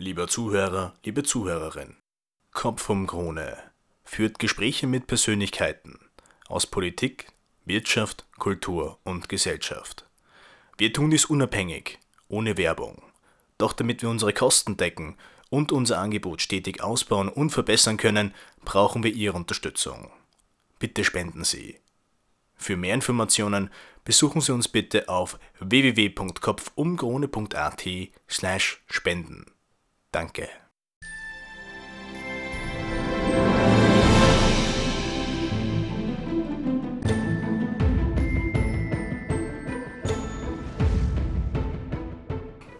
Lieber Zuhörer, liebe Zuhörerin, Kopf vom Krone führt Gespräche mit Persönlichkeiten aus Politik, Wirtschaft, Kultur und Gesellschaft. Wir tun dies unabhängig, ohne Werbung. Doch damit wir unsere Kosten decken und unser Angebot stetig ausbauen und verbessern können, brauchen wir Ihre Unterstützung. Bitte spenden Sie. Für mehr Informationen besuchen Sie uns bitte auf www.kopfumkrone.at slash spenden. Danke.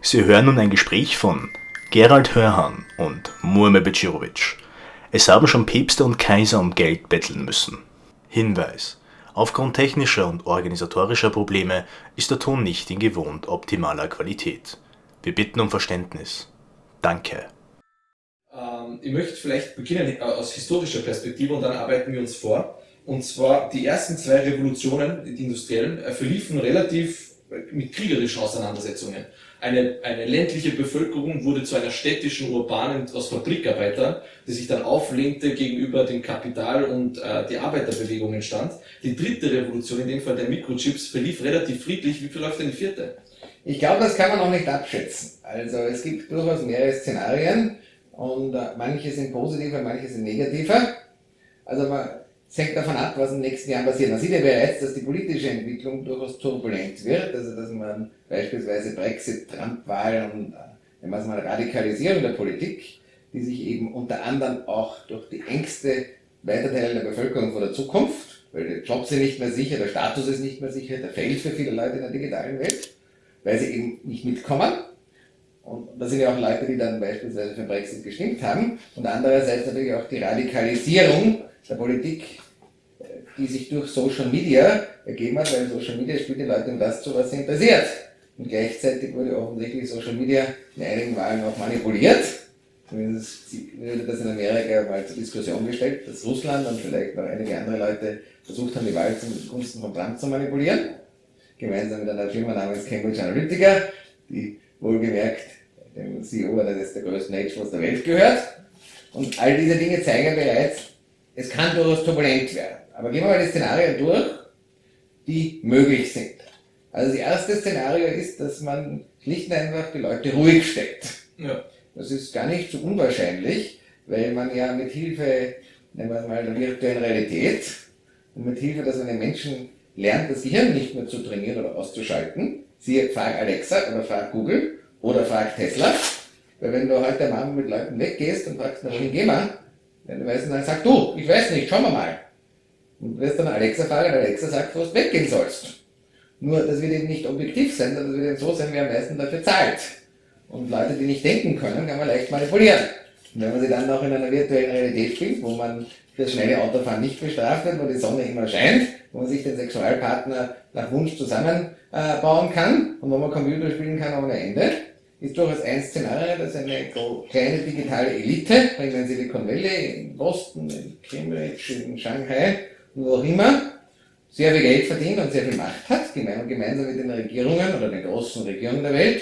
Sie hören nun ein Gespräch von Gerald Hörhan und Murme Becirovic. Es haben schon Päpste und Kaiser um Geld betteln müssen. Hinweis. Aufgrund technischer und organisatorischer Probleme ist der Ton nicht in gewohnt optimaler Qualität. Wir bitten um Verständnis. Danke. Ähm, ich möchte vielleicht beginnen äh, aus historischer Perspektive und dann arbeiten wir uns vor. Und zwar die ersten zwei Revolutionen, die industriellen, äh, verliefen relativ äh, mit kriegerischen Auseinandersetzungen. Eine, eine ländliche Bevölkerung wurde zu einer städtischen, urbanen, aus Fabrikarbeitern, die sich dann auflehnte gegenüber dem Kapital und äh, die Arbeiterbewegung entstand. Die dritte Revolution, in dem Fall der Mikrochips, verlief relativ friedlich. Wie verläuft denn die vierte? Ich glaube, das kann man noch nicht abschätzen. Also es gibt durchaus mehrere Szenarien und äh, manche sind positiver, manche sind negativer. Also man, es hängt davon ab, was den nächsten Jahren passiert. Man sieht ja bereits, dass die politische Entwicklung durchaus turbulent wird, also dass man beispielsweise Brexit, Trump-Wahl und äh, wenn man es mal Radikalisierung der Politik, die sich eben unter anderem auch durch die Ängste weiter Teile der Bevölkerung vor der Zukunft, weil die Jobs sind nicht mehr sicher, der Status ist nicht mehr sicher, der fällt für viele Leute in der digitalen Welt weil sie eben nicht mitkommen. Und da sind ja auch Leute, die dann beispielsweise für Brexit gestimmt haben. Und andererseits natürlich auch die Radikalisierung der Politik, die sich durch Social Media ergeben hat, weil Social Media spielt die Leute in das zu, was sie interessiert. Und gleichzeitig wurde offensichtlich Social Media in einigen Wahlen auch manipuliert. Zumindest wurde das in Amerika mal zur Diskussion gestellt, dass Russland und vielleicht noch einige andere Leute versucht haben, die Wahl zum Gunsten von Trump zu manipulieren gemeinsam mit einer Firma namens Cambridge Analytica, die wohlgemerkt dem CEO eines der größten Hedgefonds der Welt gehört. Und all diese Dinge zeigen bereits, es kann durchaus turbulent werden. Aber gehen wir mal die Szenarien durch, die möglich sind. Also das erste Szenario ist, dass man schlicht und einfach die Leute ruhig stellt. Ja. Das ist gar nicht so unwahrscheinlich, weil man ja mit Hilfe, nennen wir es mal, der virtuellen Realität und mit Hilfe, dass man den Menschen lernt das Gehirn nicht mehr zu trainieren oder auszuschalten. Siehe, frag Alexa oder frag Google oder frag Tesla. Weil wenn du heute Abend mit Leuten weggehst und fragst, na wohin wir? Dann weißt du dann, sag du, ich weiß nicht, schauen wir mal. Und du wirst dann Alexa fragen, Alexa sagt, wo du weggehen sollst. Nur, das wird eben nicht objektiv sein, sondern das wird eben so sein, wer am meisten dafür zahlt. Und Leute, die nicht denken können, kann man leicht manipulieren. Und wenn man sie dann noch in einer virtuellen Realität spielt, wo man das schnelle Autofahren nicht bestraft wird, wo die Sonne immer scheint, wo man sich den Sexualpartner nach Wunsch zusammenbauen kann und wo man Computer spielen kann ohne Ende, ist durchaus ein Szenario, dass eine kleine digitale Elite, in Silicon Valley, in Boston, in Cambridge, in Shanghai und wo auch immer, sehr viel Geld verdient und sehr viel Macht hat, gemeinsam mit den Regierungen oder den großen Regionen der Welt,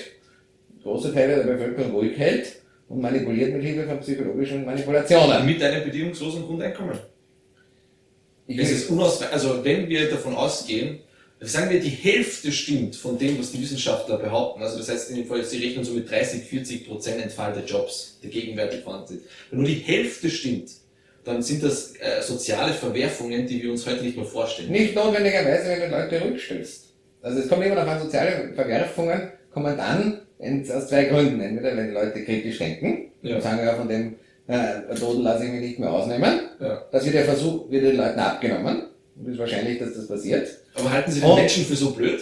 große Teile der Bevölkerung ruhig hält und manipuliert mit Hilfe von psychologischen Manipulationen. Mit einem bedingungslosen Grundeinkommen. Ich es ist unausweichlich, also wenn wir davon ausgehen, sagen wir, die Hälfte stimmt von dem, was die Wissenschaftler behaupten, also das heißt in dem Fall, sie rechnen so mit 30, 40 Prozent Entfall der Jobs, der gegenwärtig vorhanden sind. Wenn nur die Hälfte stimmt, dann sind das äh, soziale Verwerfungen, die wir uns heute nicht mehr vorstellen. Nicht notwendigerweise, wenn du Leute rückstellst. Also es kommt immer noch an soziale Verwerfungen, kommen dann aus zwei Gründen. Entweder wenn Leute kritisch denken, ja. und sagen ja von dem äh, Toten lasse ich mich nicht mehr ausnehmen. Ja. Das wird der Versuch, wird den Leuten abgenommen. Und es ist wahrscheinlich, dass das passiert. Aber halten Sie den und Menschen für so blöd?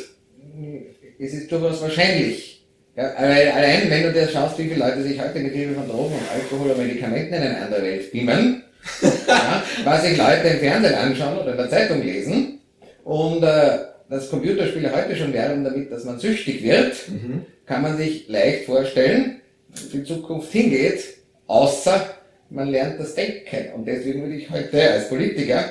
Es ist durchaus wahrscheinlich. Ja, weil allein, wenn du dir schaust, wie viele Leute sich heute mit Hilfe von Drogen und Alkohol oder Medikamenten in eine andere Welt beamen, ja, was sich Leute im Fernsehen anschauen oder in der Zeitung lesen, und äh, das Computerspiele heute schon werben damit, dass man süchtig wird, mhm. kann man sich leicht vorstellen, wie die Zukunft hingeht, außer man lernt das Denken. Und deswegen würde ich heute als Politiker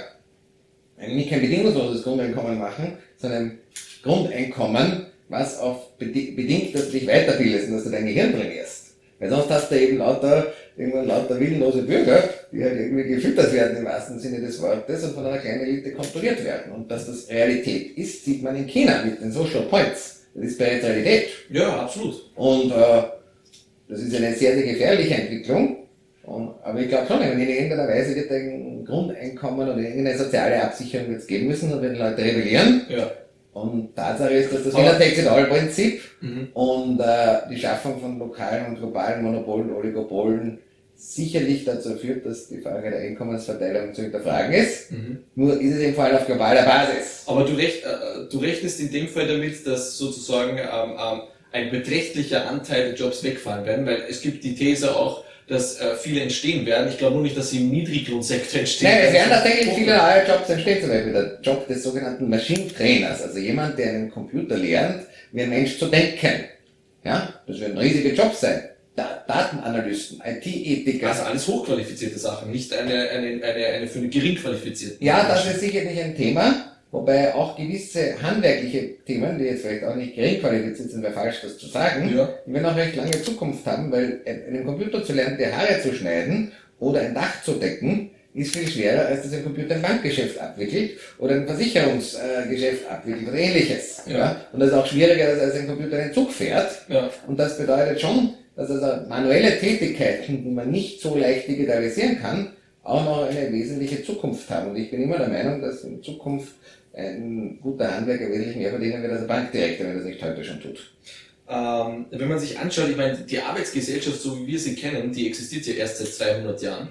nicht kein bedingungsloses Grundeinkommen machen, sondern Grundeinkommen, was auf bedingt, dass du dich weiterbildest und dass du dein Gehirn trainierst. Weil sonst hast du eben lauter, irgendwann lauter willenlose Bürger, die halt irgendwie gefüttert werden im wahrsten Sinne des Wortes und von einer kleinen Elite kontrolliert werden. Und dass das Realität ist, sieht man in China mit den Social Points. Das ist bereits Realität. Ja, absolut. Und äh, das ist eine sehr, sehr gefährliche Entwicklung. Und, aber ich glaube schon, in irgendeiner Weise wird ein Grundeinkommen oder irgendeine soziale Absicherung jetzt geben müssen und wenn Leute rebellieren. Ja. Und Tatsache ist, dass das Winner takes it all Prinzip Mhm. und äh, die Schaffung von lokalen und globalen Monopolen, Oligopolen sicherlich dazu führt, dass die Frage der Einkommensverteilung zu hinterfragen ist. Mhm. Nur ist es im Fall auf globaler Basis. Aber du, recht, äh, du rechnest in dem Fall damit, dass sozusagen ähm, ähm, ein beträchtlicher Anteil der Jobs wegfallen werden, weil es gibt die These auch, dass äh, viele entstehen werden. Ich glaube nur nicht, dass sie im Niedriglohnsektor entstehen Nein, es werden werden. tatsächlich viele neue Jobs entstehen, zum Beispiel der Job des sogenannten Machine Trainers, also jemand, der einen Computer lernt, wie ein Mensch zu denken. Ja, das werden riesige Jobs sein. Da Datenanalysten, IT-Ethiker. Also alles hochqualifizierte Sachen, nicht eine, eine, eine, eine für eine gering qualifizierte. Ja, das ist sicherlich ein Thema, wobei auch gewisse handwerkliche Themen, die jetzt vielleicht auch nicht gering qualifiziert sind, wäre falsch, das zu sagen, Ja. die werden auch recht lange Zukunft haben, weil einen Computer zu lernen, die Haare zu schneiden oder ein Dach zu decken, ist viel schwerer, als dass ein Computer ein Bankgeschäft abwickelt oder ein Versicherungsgeschäft abwickelt oder ähnliches. Ja. Und das ist auch schwieriger, als als ein Computer einen Zug fährt. Ja. Und das bedeutet schon, dass also manuelle Tätigkeiten, die man nicht so leicht digitalisieren kann, auch noch eine wesentliche Zukunft haben. Und ich bin immer der Meinung, dass in Zukunft ein guter Handwerker wesentlich mehr verdienen wird als ein Bankdirektor, wenn er das nicht heute schon tut. Ähm, wenn man sich anschaut, ich meine, die Arbeitsgesellschaft, so wie wir sie kennen, die existiert ja erst seit 200 Jahren.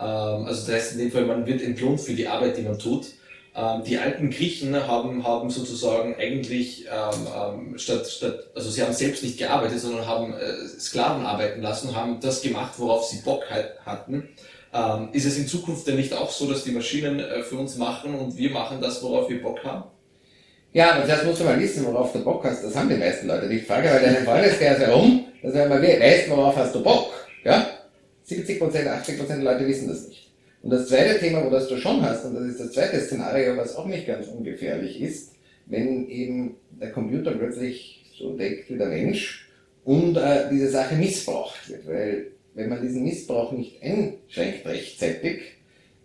Ähm, also das heißt in dem Fall, man wird entlohnt für die Arbeit, die man tut. Ähm, die alten Griechen haben, haben sozusagen eigentlich ähm, ähm, statt, statt, also sie haben selbst nicht gearbeitet, sondern haben äh, Sklaven arbeiten lassen, haben das gemacht, worauf sie Bock hatten. Ähm, ist es in Zukunft denn nicht auch so, dass die Maschinen äh, für uns machen und wir machen das, worauf wir Bock haben? Ja, aber zuerst musst du mal wissen, worauf du Bock hast. Das haben die meisten Leute. Die Frage bei deinem Freundeskreis herum, dass wenn man weiß, worauf hast du Bock. Ja? 70%, 80% der Leute wissen das nicht. Und das zweite Thema, wo das du schon hast, und das ist das zweite Szenario, was auch nicht ganz ungefährlich ist, wenn eben der Computer plötzlich so denkt wie der Mensch und äh, diese Sache missbraucht wird. Weil wenn man diesen Missbrauch nicht einschränkt rechtzeitig,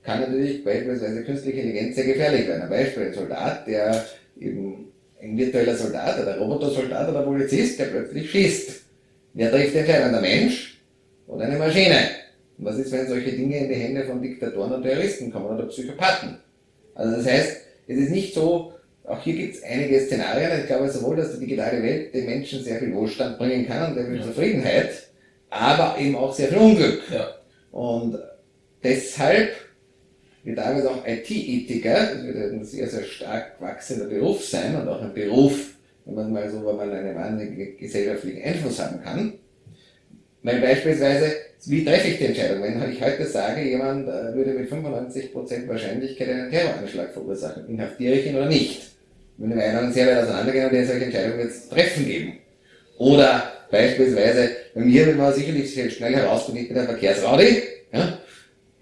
kann natürlich beispielsweise künstliche Intelligenz sehr gefährlich werden. Ein Beispiel, ein Soldat, der eben ein virtueller Soldat oder ein Robotersoldat oder Polizist, der plötzlich schießt. Wer trifft die Entscheidung? Der Mensch oder eine Maschine? Und was ist, wenn solche Dinge in die Hände von Diktatoren und Terroristen kommen oder Psychopathen? Also das heißt, es ist nicht so, auch hier gibt es einige Szenarien. Ich glaube sowohl, dass die digitale Welt den Menschen sehr viel Wohlstand bringen kann und sehr viel Ja. Zufriedenheit, aber eben auch sehr viel Unglück. Ja. Und deshalb wird damals auch IT-Ethiker, das wird ein sehr, sehr stark wachsender Beruf sein und auch ein Beruf, wenn man mal so, wo man einen wahnsinnigen gesellschaftlichen Einfluss haben kann. Weil beispielsweise, wie treffe ich die Entscheidung? Wenn ich heute sage, jemand äh, würde mit 95% Wahrscheinlichkeit einen Terroranschlag verursachen, inhaftiere ich ihn oder nicht? Wenn die Meinungen sehr weit auseinandergehen und eine solche Entscheidung wird es treffen geben. Oder beispielsweise, bei mir wird man sicherlich sehr schnell herausfinden, bin ein Verkehrsraudi, ja?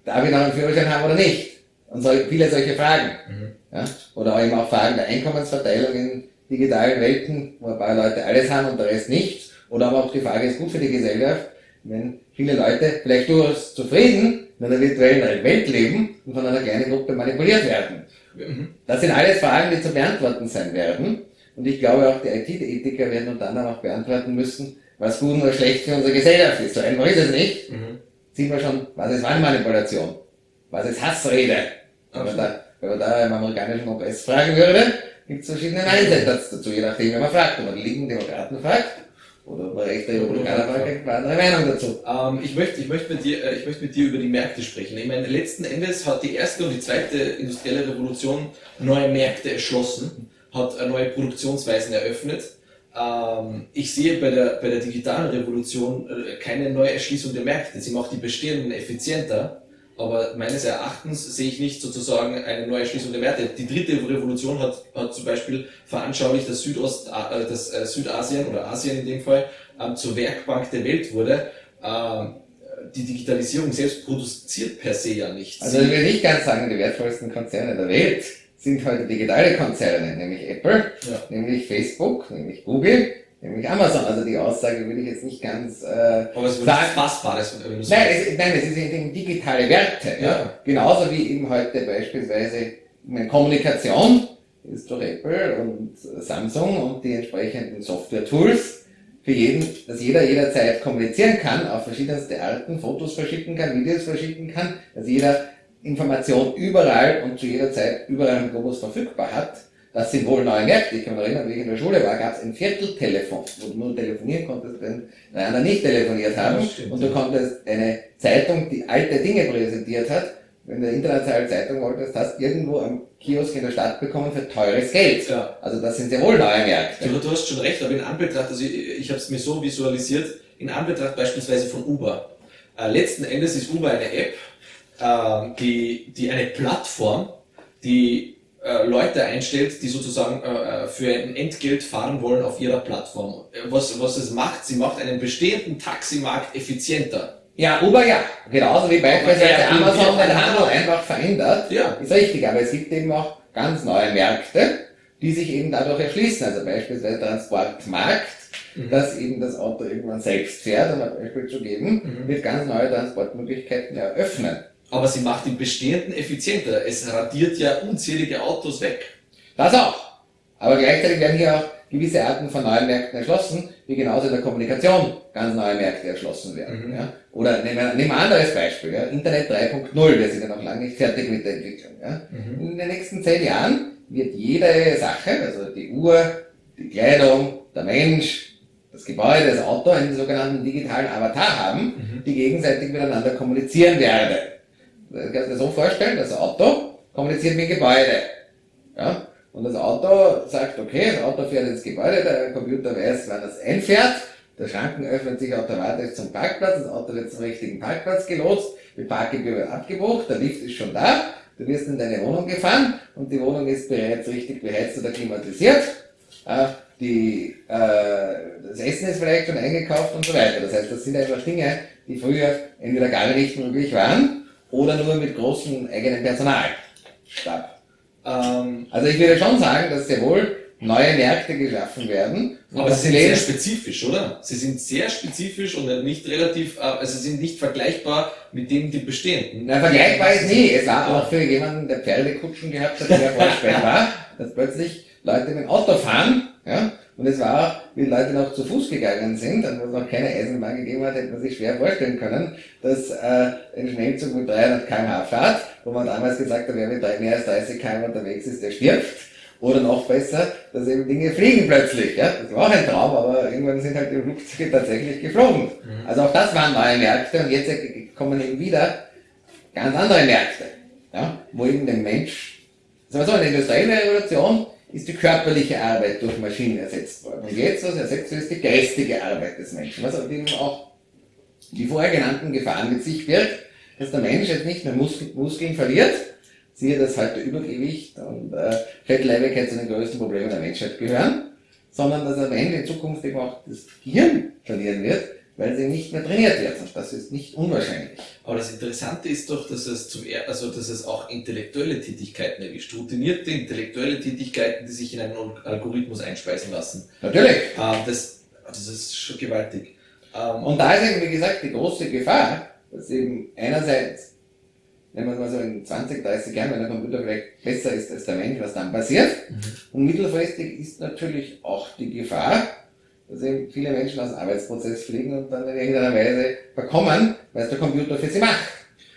darf ich noch einen Führerschein haben oder nicht? Und so, viele solche Fragen. Mhm. Ja? Oder eben auch Fragen der Einkommensverteilung in digitalen Welten, wo ein paar Leute alles haben und der Rest nichts. Oder aber auch die Frage ist gut für die Gesellschaft, wenn viele Leute vielleicht durchaus zufrieden in einer virtuellen Welt leben und von einer kleinen Gruppe manipuliert werden. Mhm. Das sind alles Fragen, die zu beantworten sein werden. Und ich glaube auch die IT-Ethiker werden unter anderem auch beantworten müssen, was gut oder schlecht für unsere Gesellschaft ist. So einfach ist es nicht. Mhm. Sieht man schon, was ist Wahlmanipulation? Was ist Hassrede? Wenn man da, wenn man da im amerikanischen Kongress fragen würde, gibt es verschiedene Mindset dazu, je nachdem, wer man fragt. Wenn man die linken Demokraten fragt, oder ob man rechte Republikaner man eine andere Meinung dazu. Ähm, ich möchte, ich möchte mit dir, äh, ich möchte mit dir über die Märkte sprechen. Ich meine, letzten Endes hat die erste und die zweite industrielle Revolution neue Märkte erschlossen, hat neue Produktionsweisen eröffnet. Ähm, ich sehe bei der, bei der digitalen Revolution äh, keine neue Erschließung der Märkte. Sie macht die bestehenden effizienter, aber meines Erachtens sehe ich nicht sozusagen eine neue Erschließung der Märkte. Die dritte Revolution hat, hat zum Beispiel veranschaulicht, dass, Südost, äh, dass äh, Südasien oder Asien in dem Fall ähm, zur Werkbank der Welt wurde. Ähm, die Digitalisierung selbst produziert per se ja nichts. Also ich will nicht ganz sagen, die wertvollsten Konzerne der Welt sind heute digitale Konzerne, nämlich Apple, Ja. nämlich Facebook, nämlich Google, nämlich Amazon. Also die Aussage würde ich jetzt nicht ganz äh, Aber es wird sagen. Fassbares, Nein, es, nein, es ist eben digitale Werte. Ja. Ja. Genauso wie eben heute beispielsweise meine Kommunikation ist durch Apple und Samsung und die entsprechenden Software-Tools für jeden, dass jeder jederzeit kommunizieren kann, auf verschiedenste Arten, Fotos verschicken kann, Videos verschicken kann, dass jeder Information überall und zu jeder Zeit überall im Globus verfügbar hat. Das sind wohl neue Märkte. Ich kann mich erinnern, wie ich in der Schule war, gab es ein Vierteltelefon, wo du nur telefonieren konntest, wenn die anderen nicht telefoniert haben. Stimmt, und du konntest eine Zeitung, die alte Dinge präsentiert hat, wenn du eine internationale Zeitung wolltest, hast irgendwo am Kiosk in der Stadt bekommen für teures Geld. Ja. Also das sind sehr wohl neue Märkte. Du, du hast schon recht, aber in Anbetracht, also ich, ich habe es mir so visualisiert, in Anbetracht beispielsweise von Uber. Äh, letzten Endes ist Uber eine App, äh, die, die eine Plattform, die äh, Leute einstellt, die sozusagen äh, für ein Entgelt fahren wollen auf ihrer Plattform. Äh, Was, was es macht, sie macht einen bestehenden Taximarkt effizienter. Ja, Uber ja. Genauso wie beispielsweise ja, Amazon den. Handel einfach verändert. Ja. Ist richtig, aber es gibt eben auch ganz neue Märkte, die sich eben dadurch erschließen. Also beispielsweise Transportmarkt, dass eben das Auto irgendwann selbst fährt, um ein Beispiel zu geben, wird ganz neue Transportmöglichkeiten eröffnen. Aber sie macht den bestehenden effizienter. Es radiert ja unzählige Autos weg. Das auch. Aber gleichzeitig werden hier auch gewisse Arten von neuen Märkten erschlossen, wie genauso in der Kommunikation ganz neue Märkte erschlossen werden. Ja? Oder nehmen wir, nehmen wir ein anderes Beispiel, ja? Internet 3.0, wir sind ja noch lange nicht fertig mit der Entwicklung. Ja? In den nächsten zehn Jahren wird jede Sache, also die Uhr, die Kleidung, der Mensch, das Gebäude, das Auto, einen sogenannten digitalen Avatar haben, die gegenseitig miteinander kommunizieren werden. Das kannst du dir so vorstellen, das Auto kommuniziert mit dem Gebäude. Ja? Und das Auto sagt, okay, das Auto fährt ins Gebäude, der Computer weiß, wann es einfährt, der Schranken öffnet sich automatisch zum Parkplatz, das Auto wird zum richtigen Parkplatz gelotst, die Parkgebühr wird abgebucht, der Lift ist schon da, du wirst in deine Wohnung gefahren und die Wohnung ist bereits richtig beheizt oder klimatisiert. Äh, die, äh, das Essen ist vielleicht schon eingekauft und so weiter. Das heißt, das sind einfach Dinge, die früher entweder gar nicht möglich waren oder nur mit großem eigenen Personalstab. Ähm, Also ich würde schon sagen, dass sehr wohl neue Märkte geschaffen werden. Aber sie sind sehr spezifisch, oder? Sie sind sehr spezifisch und nicht relativ, äh, also sie sind nicht vergleichbar mit denen, die bestehenden. Na, vergleichbar ist nie. Es war auch für jemanden, der Pferdekutschen gehabt hat, der vorgestellt war, dass plötzlich Leute mit dem Auto fahren, ja, und es war auch, wie Leute noch zu Fuß gegangen sind, und wo es noch keine Eisenbahn gegeben hat, hätte man sich schwer vorstellen können, dass äh, ein Schnellzug mit 300 km/h fährt, wo man damals gesagt hat, wer mit mehr als 30 km unterwegs ist, der stirbt. Oder noch besser, dass eben Dinge fliegen plötzlich. Ja? Das war auch ein Traum, aber irgendwann sind halt die Flugzeuge tatsächlich geflogen. Also auch das waren neue Märkte und jetzt kommen eben wieder ganz andere Märkte, ja? wo eben der Mensch, sagen wir so, in der industriellen Revolution ist die körperliche Arbeit durch Maschinen ersetzt worden. Und jetzt, was ersetzt wird, ist die geistige Arbeit des Menschen, was aber eben auch die vorher genannten Gefahren mit sich birgt, dass der Mensch jetzt nicht mehr Muskel, Muskeln verliert, siehe das heute Übergewicht und äh, Fettleibigkeit zu den größten Problemen der Menschheit gehören, sondern dass der Mensch in Zukunft eben auch das Gehirn verlieren wird, weil sie nicht mehr trainiert wird. Und das ist nicht unwahrscheinlich. Aber das Interessante ist doch, dass es zum er also dass es auch intellektuelle Tätigkeiten erwischt, routinierte intellektuelle Tätigkeiten, die sich in einen Algorithmus einspeisen lassen. Natürlich. Ähm, das, das ist schon gewaltig. Ähm, Und da ist eben, wie gesagt, die große Gefahr, dass eben einerseits, nehmen wir es mal so in 20, 30 Jahren, wenn der Computer vielleicht besser ist als der Mensch, was dann passiert. Und mittelfristig ist natürlich auch die Gefahr, dass eben viele Menschen aus dem Arbeitsprozess fliegen und dann in irgendeiner Weise verkommen, weil es der Computer für sie macht.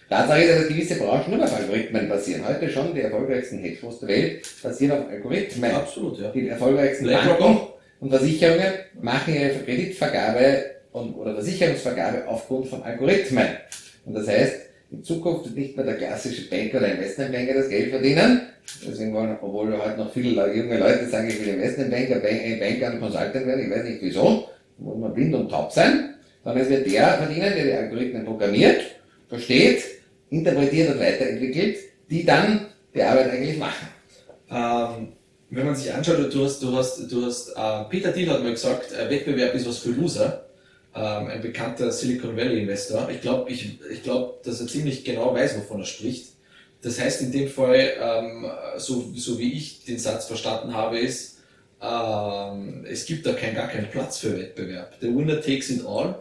Tatsache ist ja, dass gewisse Branchen nur auf Algorithmen basieren. Heute schon die erfolgreichsten Hedgefonds der Welt basieren auf Algorithmen. absolut, ja. Die erfolgreichsten BlackRock Banken und Versicherungen machen ihre Kreditvergabe und, oder Versicherungsvergabe aufgrund von Algorithmen. Und das heißt, in Zukunft nicht mehr der klassische Banker oder Investmentbanker das Geld verdienen. Deswegen wollen, obwohl heute noch viele junge Leute sagen, ich will Investmentbanker, Bank, äh, Banker und Consultant werden, ich weiß nicht wieso, muss man blind und taub sein, sondern es wird der verdienen, der die Algorithmen programmiert, versteht, interpretiert und weiterentwickelt, die dann die Arbeit eigentlich machen. Ähm, wenn man sich anschaut, du hast, du hast, du hast, äh, Peter Thiel hat mal gesagt, äh, Wettbewerb ist was für Loser. Ähm, ein bekannter Silicon Valley Investor. Ich glaube, ich, ich glaub, dass er ziemlich genau weiß, wovon er spricht. Das heißt in dem Fall, ähm, so, so wie ich den Satz verstanden habe, ist, ähm, es gibt da kein, gar keinen Platz für Wettbewerb. The winner takes it all.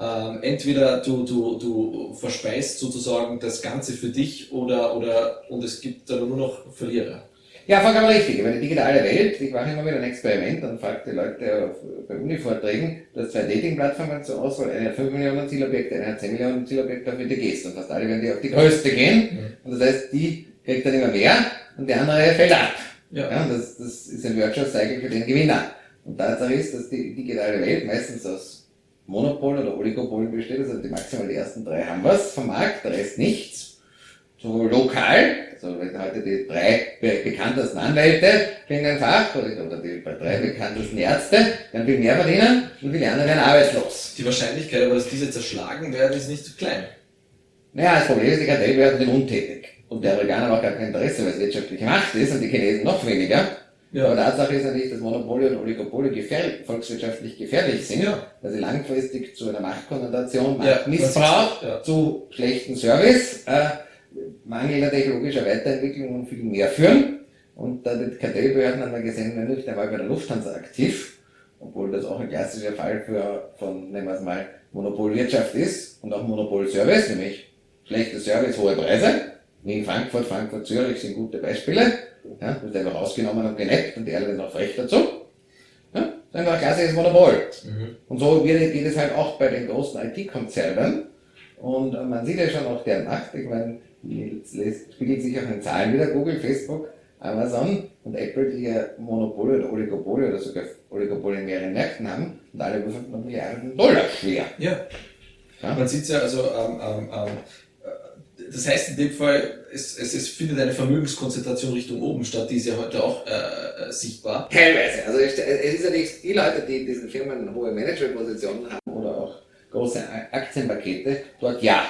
Ähm, entweder du, du, du verspeist sozusagen das Ganze für dich oder, oder und es gibt dann nur noch Verlierer. Ja, vollkommen richtig. Über die digitale Welt, ich mache immer wieder ein Experiment und frage die Leute auf, bei Uni-Vorträgen, du hast zwei Dating-Plattformen zur Auswahl, eine hat 5 Millionen Zielobjekte, eine hat 10 Millionen Zielobjekte, auf die du gehst. Und fast alle werden die auf die größte gehen. Mhm. Und das heißt, die kriegt dann immer mehr und der andere fällt ab. Ja. ja und das, das ist ein Virtual Cycle für den Gewinner. Und Tatsache ist, dass die digitale Welt meistens aus Monopol oder Oligopolen besteht, also die maximal die ersten drei haben was vom Markt, der Rest nichts so lokal, also wenn heute die drei bekanntesten Anwälte in ein Fach oder die drei bekanntesten Ärzte, dann viel mehr verdienen und viele andere werden arbeitslos. Die Wahrscheinlichkeit aber, dass diese zerschlagen werden, ist nicht so klein. Naja, das Problem ist, die Kartellbehörden sind untätig. Und der Amerikaner hat auch gar kein Interesse, weil es wirtschaftliche Macht ist und die Chinesen noch weniger. Ja. Aber Tatsache ist natürlich, dass Monopole und Oligopole gefährlich, volkswirtschaftlich gefährlich sind, ja. weil sie langfristig zu einer Machtkonzentration, Machtmissbrauch, ja, zu schlechten Service, äh, mangelnder technologischer Weiterentwicklung und viel mehr führen. Und da die Kartellbehörden haben wir gesehen, sind nicht einmal bei der Lufthansa aktiv, obwohl das auch ein klassischer Fall für, von, nehmen wir es mal, Monopolwirtschaft ist und auch Monopolservice, nämlich schlechter Service, hohe Preise. Wien, Frankfurt, Frankfurt, Zürich sind gute Beispiele. Ja, wird einfach rausgenommen und geneckt und die alle noch frech dazu. Ja, das ist ein klassisches Monopol. Mhm. Und so geht es halt auch bei den großen IT-Konzernen. Und man sieht ja schon auch der Macht. Ich meine, spiegelt sich auch in Zahlen wieder, Google, Facebook, Amazon und Apple, die ja Monopole oder Oligopole oder sogar Oligopole in mehreren Märkten haben und alle über 500 Milliarden Dollar schwer. Ja. ja? Man sieht es ja, also ähm, ähm, ähm, das heißt in dem Fall, es, es, es, findet eine Vermögenskonzentration Richtung oben statt, die ist ja heute auch äh, äh sichtbar. Teilweise. Also es ist ja nicht die Leute, die in diesen Firmen hohe Managerpositionen haben oder auch große Aktienpakete, dort ja.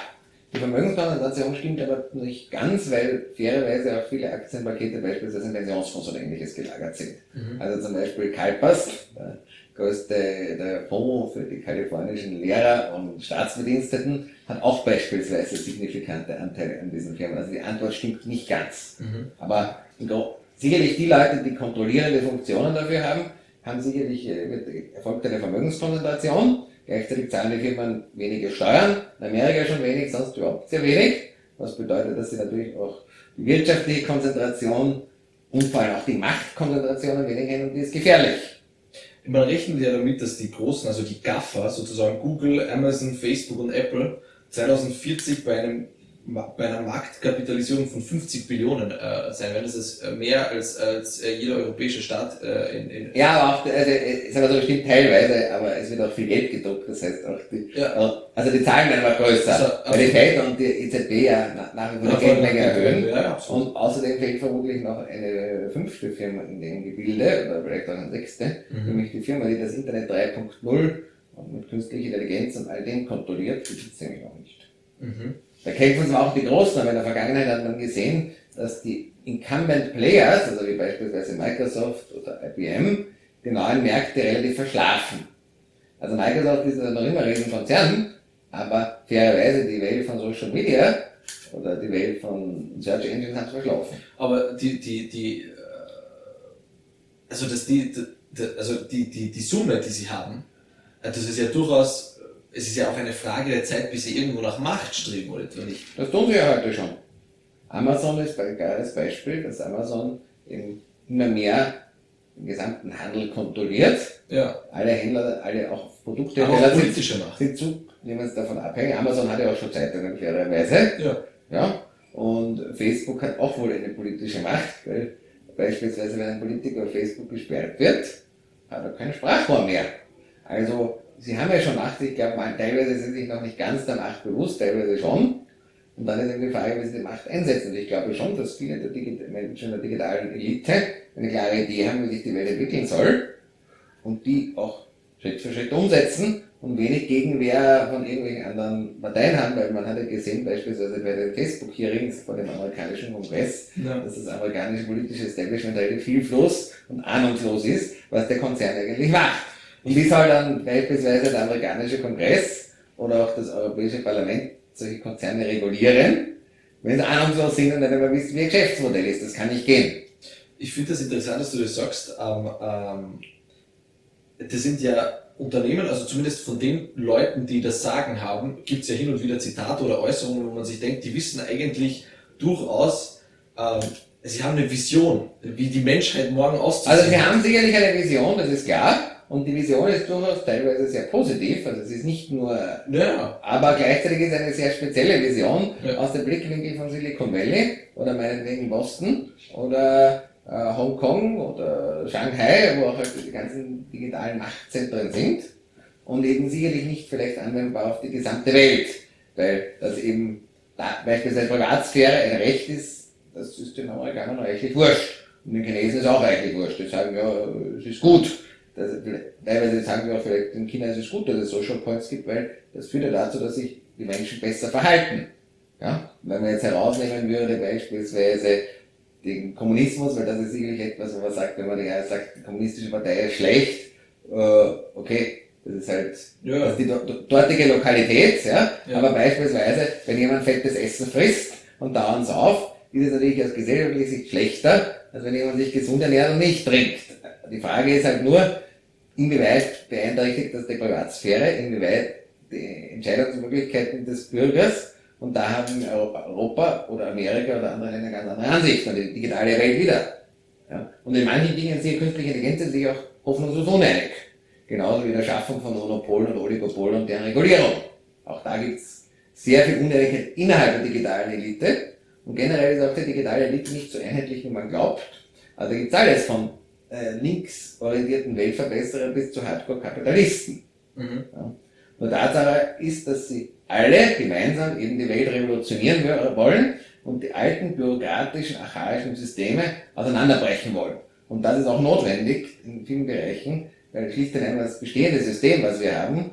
Die Vermögenskonzentration stimmt aber nicht ganz, weil fairerweise auch viele Aktienpakete beispielsweise in Pensionsfonds oder ähnliches gelagert sind. Mhm. Also zum Beispiel Kalpas, der größte der Fonds für die kalifornischen Lehrer und Staatsbediensteten, hat auch beispielsweise signifikante Anteile an diesen Firmen. Also die Antwort stimmt nicht ganz. Mhm. Aber sicherlich die Leute, die kontrollierende Funktionen dafür haben, haben sicherlich, äh, erfolgt eine Vermögenskonzentration Gleichzeitig zahlen die Firmen weniger Steuern, in Amerika schon wenig, sonst überhaupt sehr wenig. Was bedeutet, dass sie natürlich auch die wirtschaftliche Konzentration und vor allem auch die Machtkonzentration ein wenig haben und die ist gefährlich. Man rechnet ja damit, dass die großen, also die GAFA, sozusagen Google, Amazon, Facebook und Apple, 2040 bei einem bei einer Marktkapitalisierung von 50 Billionen äh, sein werden. Das ist äh, mehr als, als äh, jeder europäische Staat äh, in, in Ja, aber auch, also, es ist also bestimmt teilweise, aber es wird auch viel Geld gedruckt, das heißt auch die, ja. also die Zahlen werden einfach größer, also, weil die Fed und die EZB ja nach wie vor die Geldmenge erhöhen ja, und außerdem fehlt vermutlich noch eine fünfte Firma in dem Gebilde, oder vielleicht auch eine sechste, mhm. nämlich die Firma, die das Internet 3.0 und mit künstlicher Intelligenz und all dem kontrolliert, die gibt es nämlich noch nicht. Mhm. Da kämpfen zwar auch die Großen, aber in der Vergangenheit hat man gesehen, dass die Incumbent Players, also wie beispielsweise Microsoft oder IBM, die neuen Märkte relativ verschlafen. Also Microsoft ist ja noch immer ein Riesenkonzern, aber fairerweise die Welt von Social Media oder die Welt von Search Engines hat verschlafen. Aber die, die, die, äh, also das, die, die, also die, die, die Summe, die sie haben, äh, das ist ja durchaus es ist ja auch eine Frage der Zeit, bis sie irgendwo nach Macht streben, oder nicht? Das tun sie ja heute schon. Amazon ist ein geiles Beispiel, dass Amazon immer mehr den gesamten Handel kontrolliert. Ja. Alle Händler, alle auch Produkte, Aber auch politische Macht. sind zunehmend davon abhängig. Amazon hat ja auch schon Zeitungen fairerweise. Ja. ja. Und Facebook hat auch wohl eine politische Macht, weil beispielsweise wenn ein Politiker auf Facebook gesperrt wird, hat er kein Sprachrohr mehr. Also Sie haben ja schon Macht, ich glaube, teilweise sind sie sich noch nicht ganz der Macht bewusst, teilweise schon. Und dann ist eben die Frage, wie sie die Macht einsetzen. Und ich glaube schon, dass viele der Menschen der digitalen Elite eine klare Idee haben, wie sich die Welt entwickeln soll. Und die auch Schritt für Schritt umsetzen und wenig Gegenwehr von irgendwelchen anderen Parteien haben, weil man hat ja gesehen, beispielsweise bei den Facebook-Hearings vor dem amerikanischen Kongress, ja. dass das amerikanische politische Establishment relativ hilflos und ahnungslos ist, was der Konzern eigentlich macht. Und wie soll dann beispielsweise der amerikanische Kongress oder auch das Europäische Parlament solche Konzerne regulieren, wenn sie ahnungslos sind und nicht mehr wissen, wie ihr Geschäftsmodell ist? Das kann nicht gehen. Ich finde das interessant, dass du das sagst. Ähm, ähm, das sind ja Unternehmen, also zumindest von den Leuten, die das Sagen haben, gibt es ja hin und wieder Zitate oder Äußerungen, wo man sich denkt, die wissen eigentlich durchaus, ähm, sie haben eine Vision, wie die Menschheit morgen auszusehen. Also sie haben sicherlich eine Vision, das ist klar. Und die Vision ist durchaus teilweise sehr positiv. Also es ist nicht nur, ja. aber gleichzeitig ist eine sehr spezielle Vision Ja. aus dem Blickwinkel von Silicon Valley oder meinetwegen Boston oder äh, Hongkong oder Shanghai, wo auch halt die ganzen digitalen Machtzentren sind. Und eben sicherlich nicht vielleicht anwendbar auf die gesamte Welt. Weil das eben da beispielsweise Privatsphäre ein Recht ist, das ist den Amerikanern reichlich wurscht. Und den Chinesen ist auch reichlich wurscht. Die sagen, ja, es ist gut. Das, teilweise sagen wir auch vielleicht, in China ist es gut, dass es Social Points gibt, weil das führt ja dazu, dass sich die Menschen besser verhalten. Ja? Wenn man jetzt herausnehmen würde, beispielsweise den Kommunismus, weil das ist sicherlich etwas, wo man sagt, wenn man ja sagt, die kommunistische Partei ist schlecht, äh, okay, das ist halt Ja. das ist die do- do- dortige Lokalität, ja? Ja. aber beispielsweise, wenn jemand fettes Essen frisst und dauernd auf, ist es natürlich aus gesellschaftlicher Sicht schlechter, als wenn jemand sich gesund ernährt und nicht trinkt. Die Frage ist halt nur, inwieweit beeinträchtigt das die Privatsphäre, inwieweit die Entscheidungsmöglichkeiten des Bürgers und da haben Euro- Europa oder Amerika oder andere eine ganz andere Ansicht und die digitale Welt wieder. Ja? Und in manchen Dingen die künstliche Intelligenz sich auch hoffnungslos uneinig. Genauso wie der Schaffung von Monopolen und Oligopolen und deren Regulierung. Auch da gibt es sehr viel Uneinigkeit innerhalb der digitalen Elite. Und generell ist auch die digitale Elite nicht so einheitlich, wie man glaubt. Also da gibt es alles von äh, linksorientierten Weltverbesserern bis zu Hardcore-Kapitalisten. Mhm. Nur Tatsache ist, dass sie alle gemeinsam eben die Welt revolutionieren wollen und die alten bürokratischen, archaischen Systeme auseinanderbrechen wollen. Und das ist auch notwendig in vielen Bereichen, weil schlicht und einfach das bestehende System, was wir haben,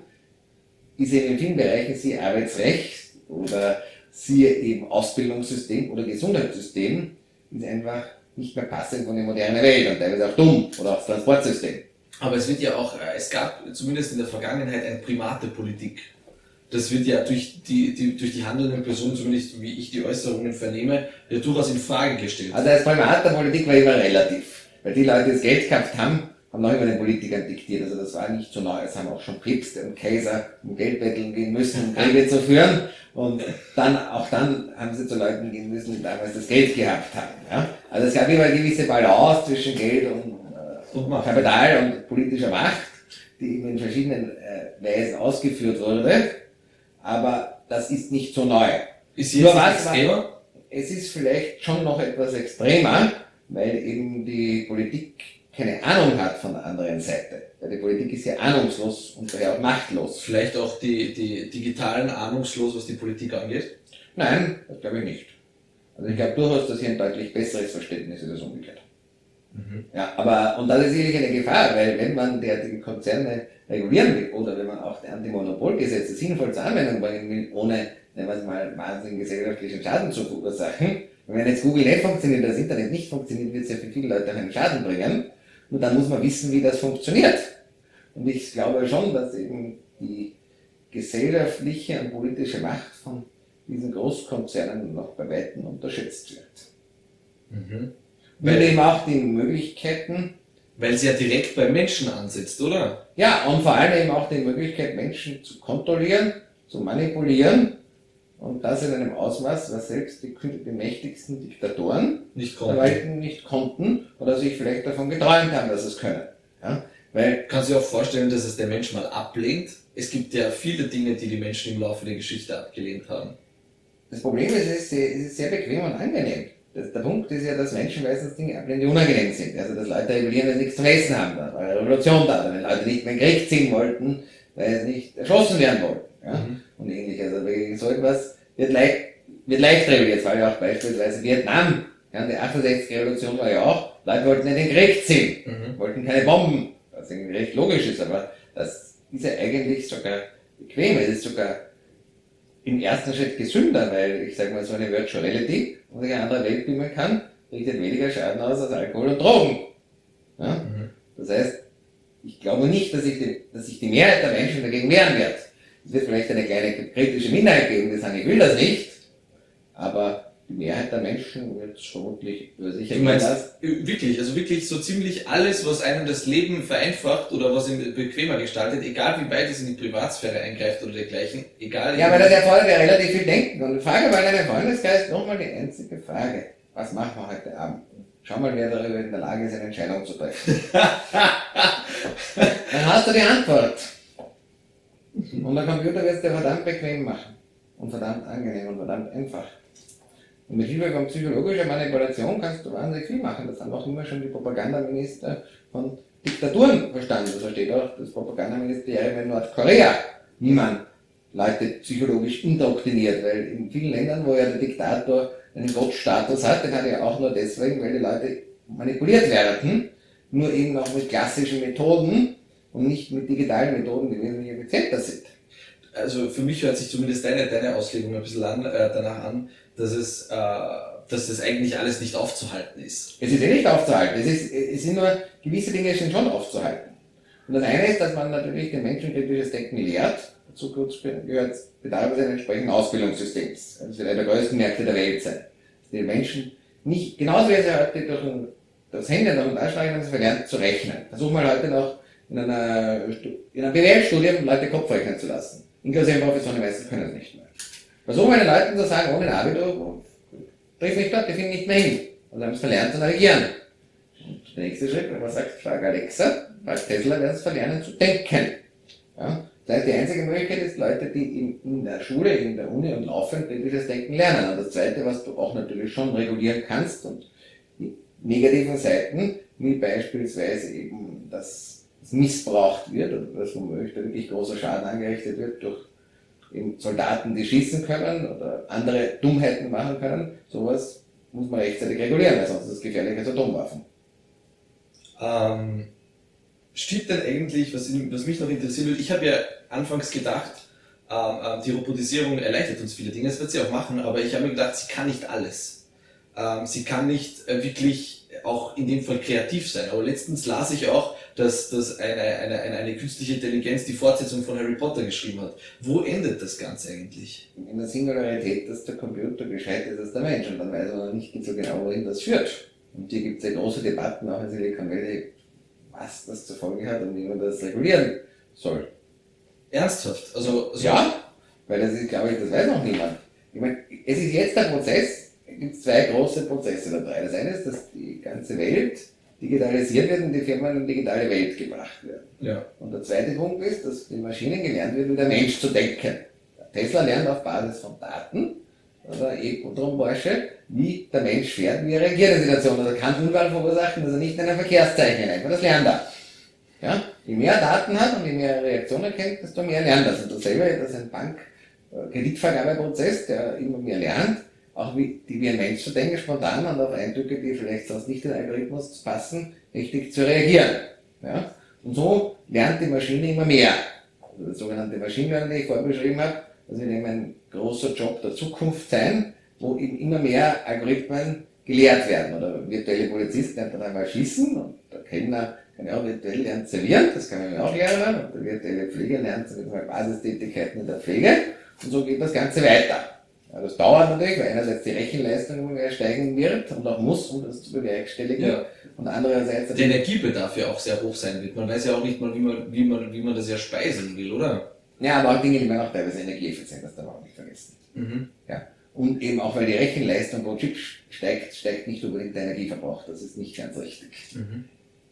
ist eben in vielen Bereichen siehe Arbeitsrecht oder siehe eben Ausbildungssystem oder Gesundheitssystem, ist einfach nicht mehr passend von der modernen Welt und teilweise auch dumm oder auch das Transportsystem. Aber es wird ja auch, äh, es gab zumindest in der Vergangenheit eine private Politik. Das wird ja durch die, die, durch die handelnden Personen, zumindest wie ich die Äußerungen vernehme, ja durchaus in Frage gestellt. Also das Primat der Politik war immer relativ. Weil die Leute, die das Geld gehabt haben, haben noch immer den Politikern diktiert. Also das war nicht so neu. Es haben auch schon Päpste und Kaiser um Geld betteln gehen müssen, um Kriege zu führen. Und dann, auch dann haben sie zu Leuten gehen müssen, die damals das Geld gehabt haben. Ja? Also es gab immer eine gewisse Balance zwischen Geld und, äh, Und. Kapital und politischer Macht, die eben in verschiedenen äh, Weisen ausgeführt wurde. Aber das ist nicht so neu. Ist Nur jetzt was das Thema? Es ist vielleicht schon noch etwas extremer, weil eben die Politik keine Ahnung hat von der anderen Seite. Weil die Politik ist ja ahnungslos und daher auch machtlos. Vielleicht auch die, die digitalen ahnungslos, was die Politik angeht? Nein, das glaube ich nicht. Also ich glaube durchaus, dass hier ein deutlich besseres Verständnis ist als umgekehrt. Ja, aber, und das ist sicherlich eine Gefahr, weil wenn man derartige Konzerne regulieren will oder wenn man auch die Antimonopolgesetze sinnvoll zur Anwendung bringen will, ohne, nennen wir es mal, wahnsinnigen gesellschaftlichen Schaden zu verursachen, wenn jetzt Google nicht funktioniert, das Internet nicht funktioniert, wird es ja für viele Leute auch einen Schaden bringen. Und dann muss man wissen, wie das funktioniert. Und ich glaube schon, dass eben die gesellschaftliche und politische Macht von diesen Großkonzernen noch bei Weitem unterschätzt wird. Und eben auch die Möglichkeiten, Weil sie ja direkt beim Menschen ansetzt, oder? ja, und vor allem eben auch die Möglichkeit, Menschen zu kontrollieren, zu manipulieren. Und das in einem Ausmaß, was selbst die, die mächtigsten Diktatoren Nicht konnten. nicht konnten oder sich vielleicht davon geträumt haben, dass es können. Ja? Weil Kannst du dir auch vorstellen, dass es der Mensch mal ablehnt? Es gibt ja viele Dinge, die die Menschen im Laufe der Geschichte abgelehnt haben. Das Problem ist, es ist sehr, es ist sehr bequem und angenehm. Das, der Punkt ist ja, dass Menschen meistens Dinge ablehnen, die unangenehm sind. Also, dass Leute rebellieren, wenn sie nichts zum Essen haben. Da war eine Revolution da. Wenn Leute nicht mehr in den Krieg ziehen wollten, weil sie nicht erschossen werden wollten. Ja? Mhm. Und ähnlich. Also, gegen so etwas wird leicht, wird leicht rebelliert. Es war ja auch beispielsweise Vietnam. Ja, die 68er-Revolution war ja auch, Leute wollten in den Krieg ziehen. Mhm. wollten keine Bomben, was irgendwie recht logisch ist, aber das ist ja eigentlich sogar bequem, es ist sogar im ersten Schritt gesünder, weil ich sage mal so eine Virtual Reality, wo sich eine andere Welt beamen kann, richtet weniger Schaden aus als Alkohol und Drogen. Ja? Mhm. Das heißt, ich glaube nicht, dass sich, die, dass sich die Mehrheit der Menschen dagegen wehren wird. Es wird vielleicht eine kleine kritische Minderheit geben, die sagen, ich will das nicht, aber die Mehrheit der Menschen wird vermutlich sicher. Du meinst das? Äh, wirklich, also wirklich so ziemlich alles, was einem das Leben vereinfacht oder was ihn bequemer gestaltet, egal wie weit es in die Privatsphäre eingreift oder dergleichen, egal. Ja, aber das erfordert ja relativ viel Denken. Und Frage bei deinem Freundesgeist nochmal die einzige Frage. Was machen wir heute Abend? Schau mal, wer darüber in der Lage ist, eine Entscheidung zu treffen. Dann hast du die Antwort. Und der Computer wird es dir verdammt bequem machen. Und verdammt angenehm und verdammt einfach. Und mit Hilfe von psychologischer Manipulation kannst du wahnsinnig viel machen. Das haben auch immer schon die Propagandaminister von Diktaturen verstanden. So steht auch das Propagandaministerium in Nordkorea, wie man Leute psychologisch indoktriniert. Weil in vielen Ländern, wo ja der Diktator einen Gottstatus hat, den hat er auch nur deswegen, weil die Leute manipuliert werden, nur eben auch mit klassischen Methoden und nicht mit digitalen Methoden, die wesentlich effizienter sind. Also für mich hört sich zumindest deine, deine Auslegung ein bisschen an, äh, danach an, dass es, äh, dass das eigentlich alles nicht aufzuhalten ist. Es ist eh nicht aufzuhalten. Es, ist, es sind nur gewisse Dinge sind schon aufzuhalten. Und das eine ist, dass man natürlich den Menschen kritisches Denken lehrt. Dazu gehört Bedarf eines entsprechenden Ausbildungssystems. Das wird einer der größten Märkte der Welt sein. Die Menschen nicht, genauso wie sie heute durch das Handy noch und anschreiben, haben verlernt zu rechnen. Versuchen wir heute noch in einer, in einer BWL-Studie Leute Kopf rechnen zu lassen. Inklusive Professoren, meistens können es nicht mehr. Versuchen wir den Leuten zu sagen, ohne Navi, du triff mich dort, die finden nicht mehr hin. Und dann haben sie verlernt zu navigieren. Und der nächste Schritt, wenn man sagt, frag Alexa, frag Tesla, werden sie verlernen zu denken. Ja? Das heißt, die einzige Möglichkeit ist, Leute, die in, in der Schule, in der Uni und laufend kritisches Denken lernen. Und das zweite, was du auch natürlich schon regulieren kannst und die negativen Seiten, wie beispielsweise eben, dass es missbraucht wird oder dass womöglich wirklich großer Schaden angerichtet wird durch eben Soldaten, die schießen können oder andere Dummheiten machen können, sowas muss man rechtzeitig regulieren, weil sonst ist es gefährlich als Atomwaffen. Ähm, stimmt denn eigentlich, was, was mich noch interessiert wird, ich habe ja anfangs gedacht, ähm, ähm, die Robotisierung erleichtert uns viele Dinge, das wird sie auch machen, aber ich habe mir gedacht, sie kann nicht alles. Ähm, sie kann nicht äh, wirklich auch in dem Fall kreativ sein. Aber letztens las ich auch, dass, dass eine, eine, eine, eine künstliche Intelligenz die Fortsetzung von Harry Potter geschrieben hat. Wo endet das Ganze eigentlich? In der Singularität, dass der Computer gescheit ist als der Mensch und dann weiß man nicht so genau, wohin das führt. Und hier gibt es ja große Debatten auch in Silicon Valley, was das zur Folge hat und wie man das regulieren soll. Ernsthaft? Also, also ja, weil das ist, glaube ich, das weiß noch niemand. Ich meine, es ist jetzt der Prozess, es gibt zwei große Prozesse dabei. Das eine ist, dass die ganze Welt digitalisiert wird und die Firmen in eine digitale Welt gebracht werden. Ja. Und der zweite Punkt ist, dass die Maschinen gelernt wird, wie der Mensch zu denken. Tesla lernt auf Basis von Daten, oder E-Porsche, wie der Mensch fährt, wie er reagiert in Situationen. Also kann Unfall verursachen, dass er nicht in ein Verkehrszeichen einfach das lernt er. Ja? Je mehr Daten hat und je mehr Reaktionen kennt, desto mehr lernt das. Und dasselbe, das ist ein Bank-Kreditvergabeprozess, der immer mehr lernt, auch wie, die wie ein Mensch zu denken, spontan und auf Eindrücke, die vielleicht sonst nicht in den Algorithmus passen, richtig zu reagieren. Ja? Und so lernt die Maschine immer mehr. Also das sogenannte Machine Learning, den ich vorher beschrieben habe, das wird eben ein großer Job der Zukunft sein, wo eben immer mehr Algorithmen gelehrt werden. Oder virtuelle Polizist lernt dann einmal schießen und der Kellner kann ja auch virtuell lernen servieren, das kann man auch lernen. Und der virtuelle Pfleger lernt Basistätigkeiten in der Pflege und so geht das Ganze weiter. Ja, das dauert natürlich, weil einerseits die Rechenleistung mehr steigen wird und auch muss, um das zu bewerkstelligen. Ja. Und andererseits... Der Energiebedarf ja auch sehr hoch sein wird. Man weiß ja auch nicht mal, wie man, wie man, wie man das ja speisen will, oder? Ja, aber auch Dinge, die man auch teilweise energieeffizient, das darf man auch nicht vergessen. Mhm. Ja. Und eben auch, weil die Rechenleistung pro Chip steigt, steigt nicht unbedingt der Energieverbrauch. Das ist nicht ganz richtig. Mhm.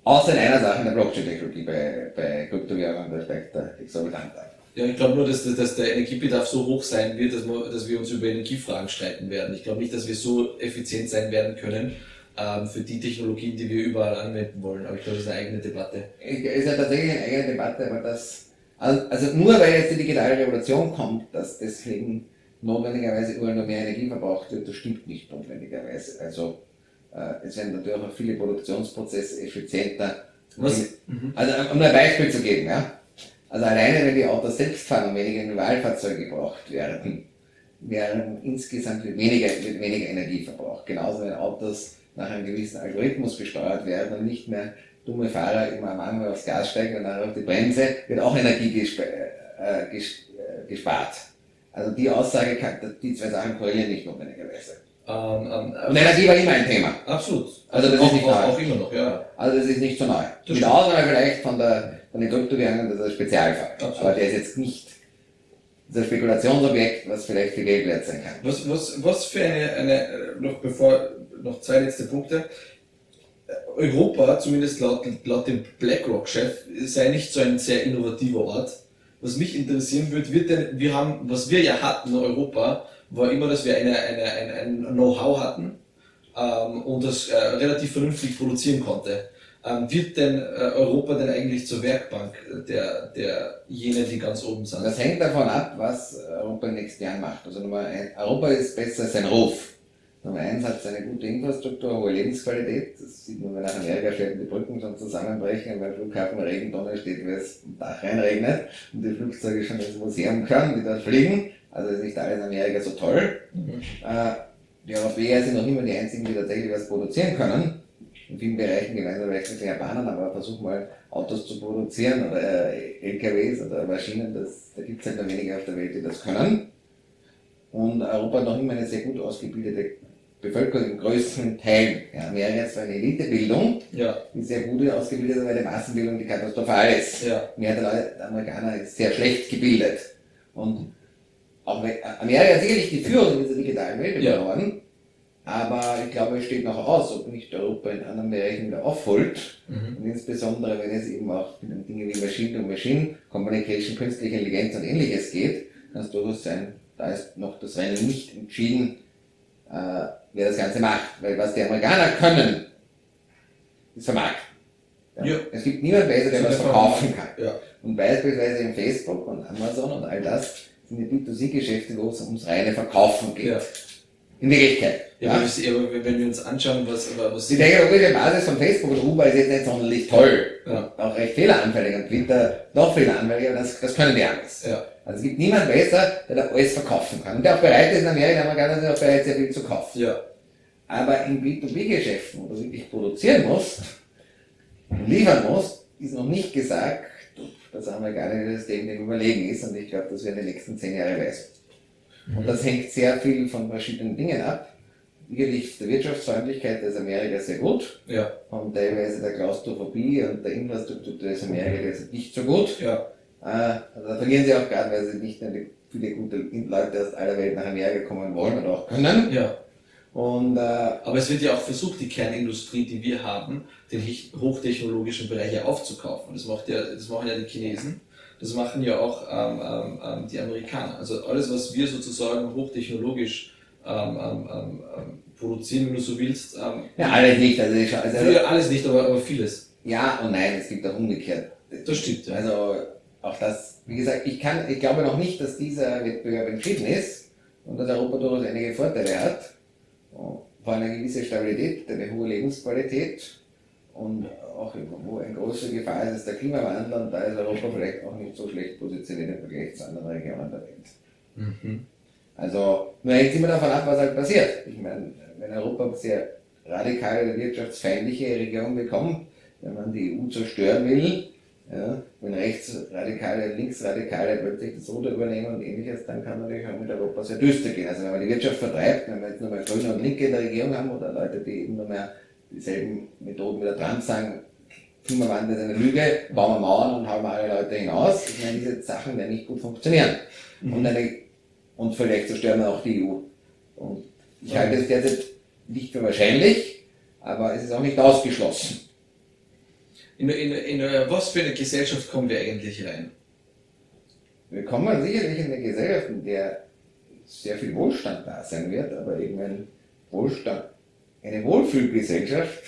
Außer in einer Sache in der Blockchain-Technologie bei, bei Kryptowährungen, da steigt der exorbitant an. Ja, ich glaube nur, dass, dass der Energiebedarf so hoch sein wird, dass wir, dass wir uns über Energiefragen streiten werden. Ich glaube nicht, dass wir so effizient sein werden können ähm, für die Technologien, die wir überall anwenden wollen. Aber ich glaube, das ist eine eigene Debatte. Es ist ja tatsächlich eine eigene Debatte, aber das, also nur weil jetzt die digitale Revolution kommt, dass deswegen notwendigerweise überall noch mehr Energie verbraucht wird, das stimmt nicht notwendigerweise. Also äh, es werden natürlich auch viele Produktionsprozesse effizienter. Was? Also um ein Beispiel zu geben, ja. Also alleine wenn die Autos selbst fahren und weniger Individualfahrzeuge gebraucht werden, wären insgesamt weniger, weniger Energie verbraucht. Genauso wenn Autos nach einem gewissen Algorithmus gesteuert werden und nicht mehr dumme Fahrer immer am Anfang aufs Gas steigen und dann auf die Bremse, wird auch Energie gesp äh, äh, gespart. Also die Aussage kann, die zwei Sachen korrelieren nicht notwendigerweise. Ähm, ähm, und Energie war immer ein Thema. Absolut. Also das auch, ist nicht auch, auch, immer noch, ja. Also das ist nicht so neu. Das Mit Ausnahme vielleicht von der, von den Kryptowährungen, das ist ein Spezialfall. Absolut. Aber der ist jetzt nicht das Spekulationsobjekt, was vielleicht viel Geld wert sein kann. Was, was, was für eine, eine, noch bevor, noch zwei letzte Punkte. Europa, zumindest laut, laut dem BlackRock-Chef, sei nicht so ein sehr innovativer Ort. Was mich interessieren würde, wird denn, wir haben, was wir ja hatten in Europa, war immer, dass wir eine, eine, ein, ein Know-how hatten ähm, und das äh, relativ vernünftig produzieren konnte. Ähm, wird denn äh, Europa denn eigentlich zur Werkbank der, der jene, die ganz oben sind? Das hängt davon ab, was Europa in den nächsten Jahren macht. Also Nummer ein, Europa ist besser als sein Ruf. Nummer eins hat es eine gute Infrastruktur, hohe Lebensqualität. Das sieht man, wenn nach Amerika stellt, die Brücken schon zusammenbrechen, weil Flughafen Regentonne steht, weil es im Dach reinregnet und die Flugzeuge schon ins Museum können, die dort fliegen. Also ist nicht alles in Amerika so toll. Mhm. Äh, die Europäer sind noch immer die einzigen, die tatsächlich was produzieren können. In vielen Bereichen gemeinsam mit den Japanern, aber versuch mal Autos zu produzieren oder äh, LKWs oder Maschinen, das, da gibt es halt noch wenige auf der Welt, die das können. Und Europa hat noch immer eine sehr gut ausgebildete Bevölkerung im größten Teil. Ja, Amerika ist zwar eine Elitebildung, ja. die sehr gut ausgebildet, aber die Massenbildung, die katastrophal ist. Ja. Mehr der Amerikaner ist sehr schlecht gebildet. Und auch Amerika hat sicherlich die Führung in dieser digitalen Welt ja. Aber ich glaube, es steht noch aus, ob nicht Europa in anderen Bereichen wieder aufholt. Mhm. Und insbesondere, wenn es eben auch um Dinge wie Machine to Machine, Communication, künstliche Intelligenz und ähnliches geht, kann es durchaus sein, da ist noch das Rennen nicht entschieden, äh, wer das Ganze macht. Weil was die Amerikaner können, ist vermarkten. Ja. ja. Es gibt niemanden besser, der was verkaufen kann. Ja. Und beispielsweise in Facebook und Amazon und all das sind die B2C-Geschäfte, wo es ums reine Verkaufen geht. Ja. In Wirklichkeit. Ja, ja. Wenn wir uns anschauen, was, was die technologische Basis von Facebook und Uber ist jetzt nicht sonderlich toll. Ja. Auch recht fehleranfällig und Twitter noch fehleranfällig, aber das, das können die alles. Ja. Also es gibt niemanden besser, der da alles verkaufen kann. Und der auch bereit ist, in Amerika Amerikaner sind auch bereit, sehr viel zu kaufen. Ja. Aber in B2B-Geschäften, wo du wirklich produzieren musst und liefern musst, ist noch nicht gesagt, dass Amerikaner das dem überlegen ist. Und ich glaube, das werden die nächsten zehn Jahre weisen. Und das hängt sehr viel von verschiedenen Dingen ab. Sicherlich der Wirtschaftsfreundlichkeit ist Amerika sehr gut. Ja. Und teilweise der Klaustrophobie und der Infrastruktur ist Amerika nicht so gut. Ja. Äh, da verlieren sie auch gerade, weil sie nicht viele gute Leute aus aller Welt nach Amerika kommen wollen oder auch können. Ja. Und, äh, Aber es wird ja auch versucht, die Kernindustrie, die wir haben, den hochtechnologischen Bereich aufzukaufen. Das, macht ja, das machen ja die Chinesen. Das machen ja auch ähm, ähm, ähm, die Amerikaner. Also alles, was wir sozusagen hochtechnologisch ähm, ähm, ähm, produzieren, wenn du so willst. ja, alles nicht. Also, ich, also, alles nicht, aber, aber vieles. Ja und nein, es gibt auch umgekehrt. Das stimmt. Ja. Also auch das, wie gesagt, ich kann, ich glaube noch nicht, dass dieser Wettbewerb entschieden ist und dass Europa durchaus einige Vorteile hat. Vor allem eine gewisse Stabilität, eine hohe Lebensqualität und auch wo eine große Gefahr ist, ist der Klimawandel und da ist Europa vielleicht auch nicht so schlecht positioniert im Vergleich zu anderen Regionen der Welt. Mhm. Also, nur hängt immer davon ab, was halt passiert. Ich meine, wenn Europa sehr radikale wirtschaftsfeindliche Regierung bekommt, wenn man die EU zerstören will, ja, wenn Rechtsradikale, Linksradikale plötzlich das Ruder übernehmen und ähnliches, dann kann natürlich auch mit Europa sehr düster gehen. Also wenn man die Wirtschaft vertreibt, wenn wir jetzt nur mehr Grüne und Linke in der Regierung haben oder Leute, die eben nur mehr dieselben Methoden wie der Trump sagen, Klimawandel ist eine Lüge, bauen wir Mauern und hauen wir alle Leute hinaus. Ich meine, diese Sachen werden nicht gut funktionieren. Mhm. Und, eine, und vielleicht zerstören wir auch die EU. Und ich halte es derzeit nicht für wahrscheinlich, aber es ist auch nicht ausgeschlossen. In, in, in was für eine Gesellschaft kommen wir eigentlich rein? Wir kommen sicherlich in eine Gesellschaft, in der sehr viel Wohlstand da sein wird, aber eben ein Wohlstand, eine Wohlfühlgesellschaft,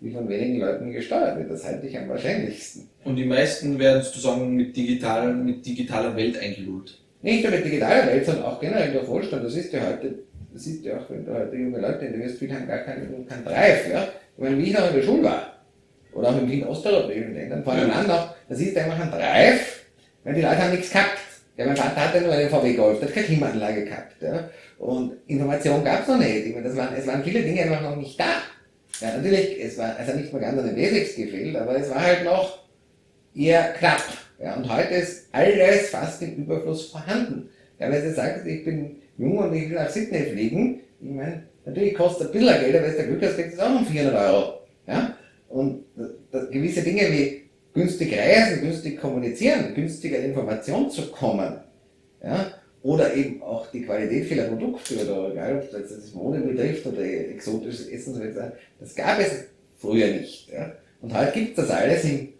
die von wenigen Leuten gesteuert wird. Das halte ich am wahrscheinlichsten. Und die meisten werden sozusagen mit, digital, mit digitaler Welt eingelullt. Nicht nur mit digitaler Welt, sondern auch generell durch Wohlstand. Das ist ja heute, das ist ja auch, wenn du heute junge Leute interviewst, viele haben gar keinen, keinen Drive. Ja? Ich meine, wie ich noch in der Schule war, oder auch in vielen osteuropäischen Ländern voneinander, das ist einfach ein Drive, weil die Leute haben nichts gehabt. Ja, mein Vater hatte nur einen VW Golf, der hat keine Klimaanlage gehabt. Ja? Und Information gab es noch nicht. Ich meine, das waren, es waren viele Dinge einfach noch nicht da. Ja, natürlich, es war also nicht mal ganz an den Basics gefehlt, aber es war halt noch eher knapp. Ja, und heute ist alles fast im Überfluss vorhanden. Ja, wenn du sagst, ich bin jung und ich will nach Sydney fliegen, ich meine, natürlich kostet ein bisschen Geld, aber wenn du Glück hast, kriegst du auch um 400 Euro. Ja? Und das, das, gewisse Dinge wie günstig reisen, günstig kommunizieren, günstig an Informationen zu kommen, ja? oder eben auch die Qualität vieler Produkte, oder egal ob das das Mode betrifft oder exotisches Essen, das gab es früher nicht. Ja? Und heute gibt es das alles in,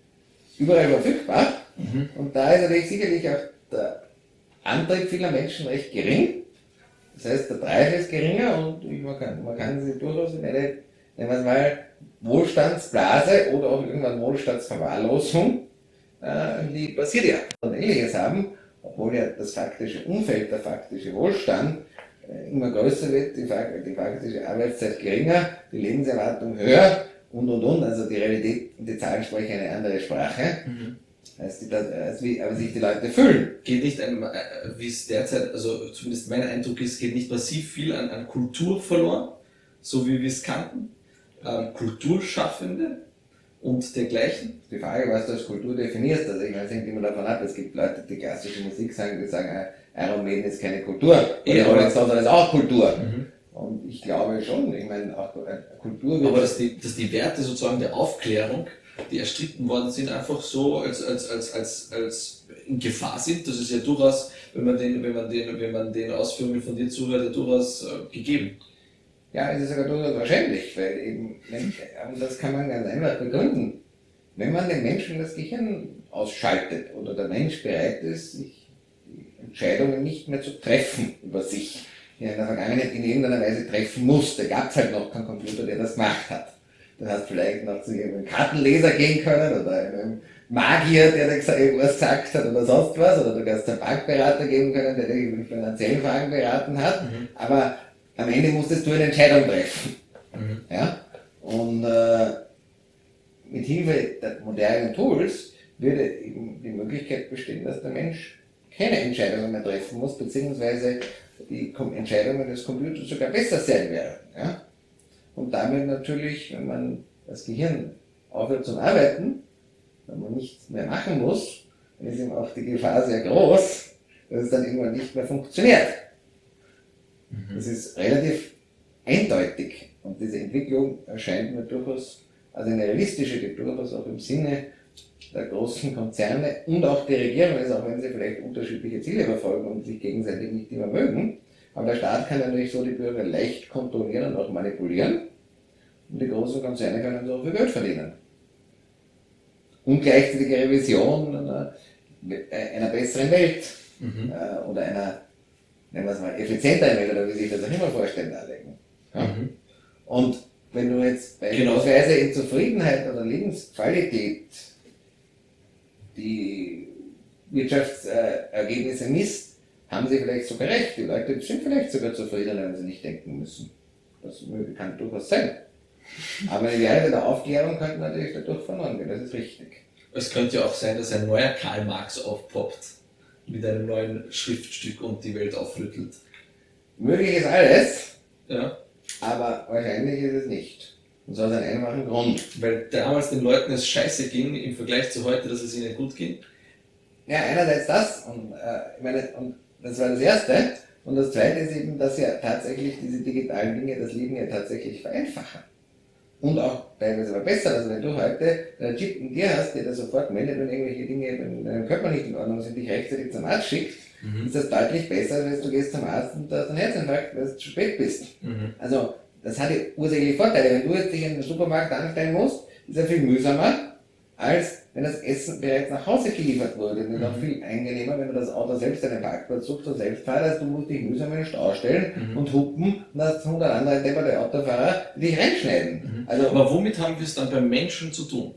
überall verfügbar. Mhm. Und da ist natürlich sicherlich auch der Antrieb vieler Menschen recht gering. Das heißt, der Preis ist geringer und man kann, man kann sich durchaus in eine, nennen wir mal, Wohlstandsblase oder auch irgendwann Wohlstandsverwahrlosung, äh, die passiert ja und ähnliches haben, obwohl ja das faktische Umfeld, der faktische Wohlstand äh, immer größer wird, die, die faktische Arbeitszeit geringer, die Lebenserwartung höher und und und. Also die Realität und die Zahlen sprechen eine andere Sprache. Mhm. Als, die, als wie aber sich die Leute fühlen. Geht nicht, äh, wie es derzeit, also zumindest mein Eindruck ist, geht nicht massiv viel an, an Kultur verloren, so wie wir es kannten. Ähm, Kulturschaffende und dergleichen. Die Frage, was du als Kultur definierst, also ich meine, es hängt immer davon ab, es gibt Leute, die klassische Musik sagen, die sagen, äh, Iron Maiden ist keine Kultur. Oder Rolling Stones ist auch Kultur. Mhm. Und ich glaube schon, ich meine, auch äh, Kultur Aber dass die, dass die Werte sozusagen der Aufklärung, die erstritten worden sind, einfach so als, als, als, als, als in Gefahr sind, das ist ja durchaus, wenn man den, wenn man den, wenn man den Ausführungen von dir zuhört, ja durchaus äh, gegeben. Ja, es ist sogar durchaus wahrscheinlich, weil eben, und das kann man ganz einfach begründen. Wenn man den Menschen das Gehirn ausschaltet oder der Mensch bereit ist, sich Entscheidungen nicht mehr zu treffen über sich, in der Vergangenheit in irgendeiner Weise treffen musste. Gab es halt noch keinen Computer, der das gemacht hat. Du hast vielleicht noch zu irgendeinem Kartenleser gehen können oder einem Magier, der dir irgendwas gesagt hat oder sonst was, oder du kannst einen Bankberater geben können, der dich mit finanziellen Fragen beraten hat, mhm. aber am Ende musstest du eine Entscheidung treffen. Mhm. Ja? Und äh, mit Hilfe der modernen Tools würde eben die Möglichkeit bestehen, dass der Mensch keine Entscheidungen mehr treffen muss, beziehungsweise die Entscheidungen des Computers sogar besser sein werden. Ja? Und damit natürlich, wenn man das Gehirn aufhört zum Arbeiten, wenn man nichts mehr machen muss, dann ist eben auch die Gefahr sehr groß, dass es dann irgendwann nicht mehr funktioniert. Mhm. Das ist relativ eindeutig und diese Entwicklung erscheint mir durchaus als eine realistische, die durchaus auch im Sinne der großen Konzerne und auch der Regierung ist, auch wenn sie vielleicht unterschiedliche Ziele verfolgen und sich gegenseitig nicht immer mögen. Aber der Staat kann natürlich so die Bürger leicht kontrollieren und auch manipulieren. Und die großen Konzerne können so viel Geld verdienen. Und gleichzeitige Revision einer, einer besseren Welt mhm. äh, oder einer, nennen wir es mal, effizienteren Welt oder wie sich das auch immer vorstellen, darlegen. Ja? Mhm. Und wenn du jetzt beispielsweise genau. in Zufriedenheit oder Lebensqualität die Wirtschaftsergebnisse misst, haben sie vielleicht sogar recht. Die Leute sind vielleicht sogar zufriedener, wenn sie nicht denken müssen. Das kann durchaus sein. Aber die Werte der Aufklärung könnten natürlich dadurch verloren gehen, das ist richtig. Es könnte ja auch sein, dass ein neuer Karl Marx aufpoppt mit einem neuen Schriftstück und die Welt aufrüttelt. Möglich ist alles, ja. aber wahrscheinlich ist es nicht. Und zwar aus einem einfachen Grund. Weil damals den Leuten es scheiße ging im Vergleich zu heute, dass es ihnen gut ging? Ja, einerseits das, und, äh, ich meine, und das war das Erste. Und das Zweite ist eben, dass ja tatsächlich diese digitalen Dinge das Leben ja tatsächlich vereinfachen. Und auch teilweise verbessern. Also wenn du heute einen Chip in dir hast, der dir sofort meldet, wenn irgendwelche Dinge in deinem Körper nicht in Ordnung sind, dich rechtzeitig zum Arzt schickt, mhm. ist das deutlich besser, als wenn du gehst zum Arzt und hast einen Herzinfarkt, weil du zu spät bist. Mhm. Also das hat ja ursächliche Vorteile. Wenn du jetzt dich in den Supermarkt anstellen musst, ist er viel mühsamer, als wenn das Essen bereits nach Hause geliefert wurde. Ist mhm. auch viel angenehmer, wenn du das Auto selbst einen Parkplatz suchst und selbst fahrst, als du musst dich mühsam in den Stau stellen mhm. und hupen und hast 100 andere depperte Autofahrer, die dich reinschneiden. Mhm. Also, Aber womit haben wir es dann beim Menschen zu tun?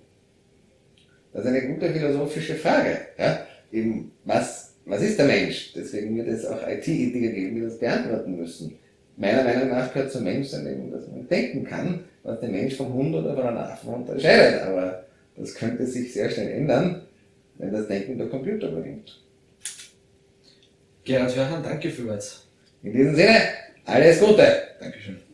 Das ist eine gute philosophische Frage. Ja? Eben, was, was ist der Mensch? Deswegen wird es auch IT-Ethiker geben, die das beantworten müssen meiner Meinung nach gehört zum Menschsein eben, dass man denken kann, was der Mensch vom Hund oder von einem Affen unterscheidet. Aber das könnte sich sehr schnell ändern, wenn das Denken der Computer übernimmt. Gerhard Hörhan, danke vielmals. In diesem Sinne, alles Gute. Dankeschön.